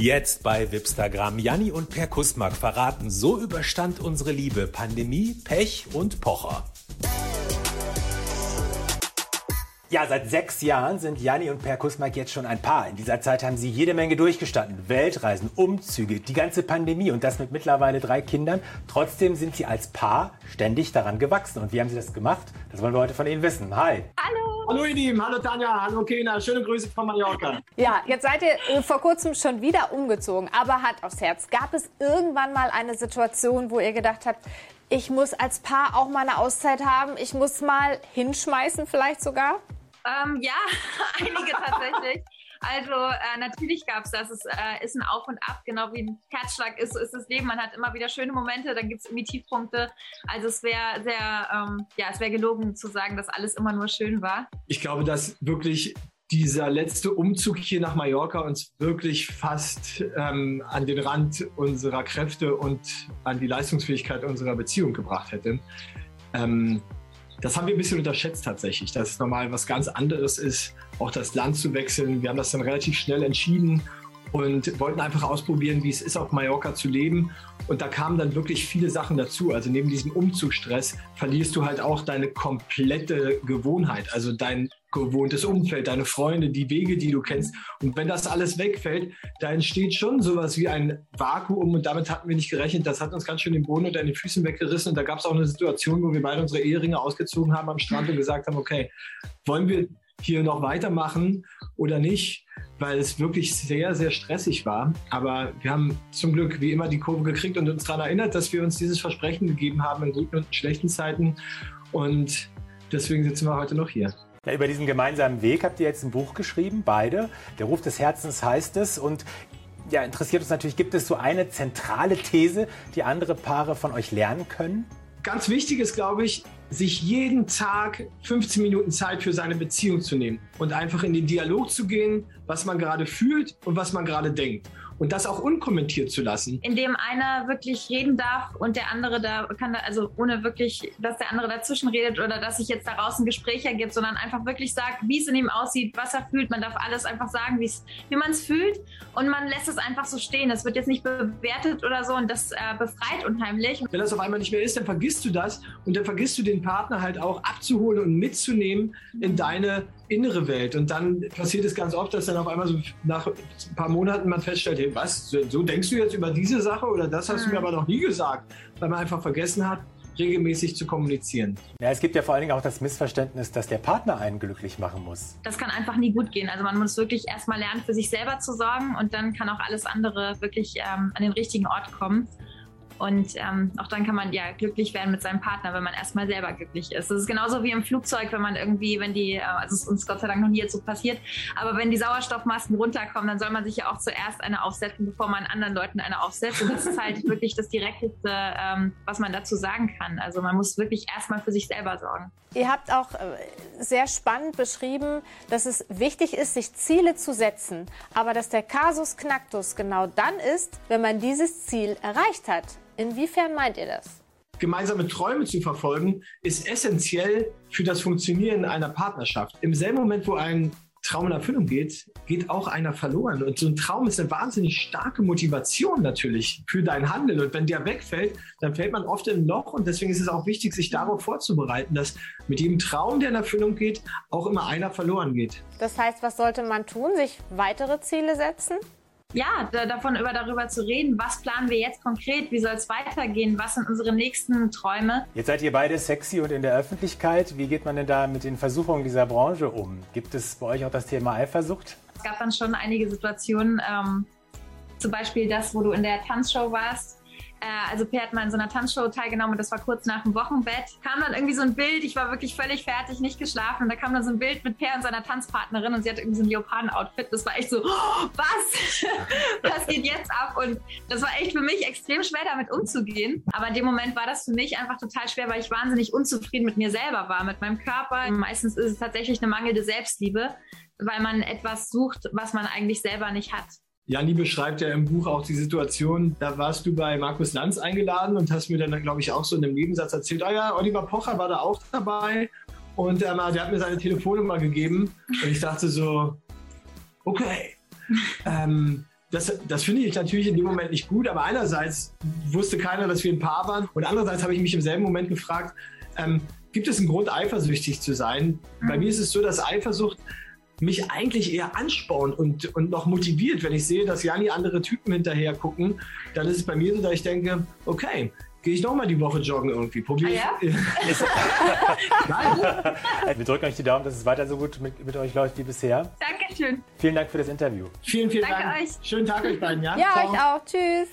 Jetzt bei Wipstagram. Janni und Per Kusmak verraten, so überstand unsere Liebe Pandemie, Pech und Pocher. Ja, seit sechs Jahren sind Janni und Per Kusmak jetzt schon ein Paar. In dieser Zeit haben sie jede Menge durchgestanden. Weltreisen, Umzüge, die ganze Pandemie und das mit mittlerweile drei Kindern. Trotzdem sind sie als Paar ständig daran gewachsen. Und wie haben sie das gemacht? Das wollen wir heute von Ihnen wissen. Hi. Hallo. Hallo ihr Lieben, hallo Tanja, hallo Kena, schöne Grüße von Mallorca. Ja, jetzt seid ihr äh, vor kurzem schon wieder umgezogen, aber Hand aufs Herz. Gab es irgendwann mal eine Situation, wo ihr gedacht habt, ich muss als Paar auch mal eine Auszeit haben, ich muss mal hinschmeißen vielleicht sogar? Ähm, ja, einige tatsächlich. Also äh, natürlich gab es das. Es äh, ist ein Auf und Ab, genau wie ein Herzschlag ist, so ist das Leben. Man hat immer wieder schöne Momente, dann gibt es irgendwie Tiefpunkte. Also es wäre sehr, ähm, ja, es wäre gelogen zu sagen, dass alles immer nur schön war. Ich glaube, dass wirklich dieser letzte Umzug hier nach Mallorca uns wirklich fast ähm, an den Rand unserer Kräfte und an die Leistungsfähigkeit unserer Beziehung gebracht hätte. Ähm, das haben wir ein bisschen unterschätzt tatsächlich, dass es normal was ganz anderes ist, auch das Land zu wechseln. Wir haben das dann relativ schnell entschieden und wollten einfach ausprobieren, wie es ist, auf Mallorca zu leben. Und da kamen dann wirklich viele Sachen dazu. Also neben diesem Umzugsstress verlierst du halt auch deine komplette Gewohnheit, also dein gewohntes Umfeld, deine Freunde, die Wege, die du kennst. Und wenn das alles wegfällt, da entsteht schon sowas wie ein Vakuum und damit hatten wir nicht gerechnet. Das hat uns ganz schön den Boden unter den Füßen weggerissen. Und da gab es auch eine Situation, wo wir beide unsere Eheringe ausgezogen haben am Strand und gesagt haben, okay, wollen wir hier noch weitermachen oder nicht, weil es wirklich sehr, sehr stressig war. Aber wir haben zum Glück wie immer die Kurve gekriegt und uns daran erinnert, dass wir uns dieses Versprechen gegeben haben in guten und schlechten Zeiten. Und deswegen sitzen wir heute noch hier. Ja, über diesen gemeinsamen Weg habt ihr jetzt ein Buch geschrieben, beide. Der Ruf des Herzens heißt es. Und ja, interessiert uns natürlich, gibt es so eine zentrale These, die andere Paare von euch lernen können? Ganz wichtig ist, glaube ich, sich jeden Tag 15 Minuten Zeit für seine Beziehung zu nehmen und einfach in den Dialog zu gehen, was man gerade fühlt und was man gerade denkt und das auch unkommentiert zu lassen. Indem einer wirklich reden darf und der andere da kann, also ohne wirklich, dass der andere dazwischen redet oder dass sich jetzt daraus ein Gespräch ergibt, sondern einfach wirklich sagt, wie es in ihm aussieht, was er fühlt. Man darf alles einfach sagen, wie man es fühlt und man lässt es einfach so stehen. Das wird jetzt nicht bewertet oder so und das äh, befreit unheimlich. Wenn das auf einmal nicht mehr ist, dann vergisst du das und dann vergisst du den Partner halt auch abzuholen und mitzunehmen in deine innere Welt. Und dann passiert es ganz oft, dass dann auf einmal so nach ein paar Monaten man feststellt, hey, was, so denkst du jetzt über diese Sache oder das hast du mir mhm. aber noch nie gesagt, weil man einfach vergessen hat, regelmäßig zu kommunizieren. Ja, es gibt ja vor allen Dingen auch das Missverständnis, dass der Partner einen glücklich machen muss. Das kann einfach nie gut gehen. Also man muss wirklich erstmal lernen, für sich selber zu sorgen und dann kann auch alles andere wirklich ähm, an den richtigen Ort kommen. Und ähm, auch dann kann man ja glücklich werden mit seinem Partner, wenn man erstmal selber glücklich ist. Das ist genauso wie im Flugzeug, wenn man irgendwie, wenn die, äh, also es ist uns Gott sei Dank noch nie jetzt so passiert, aber wenn die Sauerstoffmasken runterkommen, dann soll man sich ja auch zuerst eine aufsetzen, bevor man anderen Leuten eine aufsetzt. Und das ist halt wirklich das Direkteste, ähm, was man dazu sagen kann. Also man muss wirklich erstmal für sich selber sorgen. Ihr habt auch äh, sehr spannend beschrieben, dass es wichtig ist, sich Ziele zu setzen, aber dass der Kasus Knacktus genau dann ist, wenn man dieses Ziel erreicht hat. Inwiefern meint ihr das? Gemeinsame Träume zu verfolgen, ist essentiell für das Funktionieren einer Partnerschaft. Im selben Moment, wo ein Traum in Erfüllung geht, geht auch einer verloren. Und so ein Traum ist eine wahnsinnig starke Motivation natürlich für dein Handeln. Und wenn der wegfällt, dann fällt man oft in ein Loch. Und deswegen ist es auch wichtig, sich darauf vorzubereiten, dass mit jedem Traum, der in Erfüllung geht, auch immer einer verloren geht. Das heißt, was sollte man tun? Sich weitere Ziele setzen? Ja, da, davon über darüber zu reden, was planen wir jetzt konkret, wie soll es weitergehen, was sind unsere nächsten Träume. Jetzt seid ihr beide sexy und in der Öffentlichkeit. Wie geht man denn da mit den Versuchungen dieser Branche um? Gibt es bei euch auch das Thema Eifersucht? Es gab dann schon einige Situationen, ähm, zum Beispiel das, wo du in der Tanzshow warst also Per hat mal in so einer Tanzshow teilgenommen und das war kurz nach dem Wochenbett. Kam dann irgendwie so ein Bild, ich war wirklich völlig fertig, nicht geschlafen und da kam dann so ein Bild mit Per und seiner Tanzpartnerin und sie hatte irgendwie so ein Leoparden-Outfit. Das war echt so, oh, was? was geht jetzt ab? Und das war echt für mich extrem schwer, damit umzugehen. Aber in dem Moment war das für mich einfach total schwer, weil ich wahnsinnig unzufrieden mit mir selber war, mit meinem Körper. Meistens ist es tatsächlich eine mangelnde Selbstliebe, weil man etwas sucht, was man eigentlich selber nicht hat. Janni beschreibt ja im Buch auch die Situation, da warst du bei Markus Lanz eingeladen und hast mir dann, glaube ich, auch so in einem Nebensatz erzählt, ah ja, Oliver Pocher war da auch dabei. Und ähm, der hat mir seine Telefonnummer gegeben. Und ich dachte so, okay, ähm, das, das finde ich natürlich in dem Moment nicht gut, aber einerseits wusste keiner, dass wir ein Paar waren. Und andererseits habe ich mich im selben Moment gefragt, ähm, gibt es einen Grund, eifersüchtig zu sein? Mhm. Bei mir ist es so, dass Eifersucht mich eigentlich eher anspornt und, und noch motiviert. Wenn ich sehe, dass Jani andere Typen hinterher gucken, dann ist es bei mir so, dass ich denke, okay, gehe ich noch mal die Woche joggen irgendwie. Probiere ah, ja? Wir drücken euch die Daumen, dass es weiter so gut mit, mit euch läuft wie bisher. Dankeschön. Vielen Dank für das Interview. Vielen, vielen Danke Dank. euch. Schönen Tag euch beiden, ja? Ja, Ciao. euch auch. Tschüss.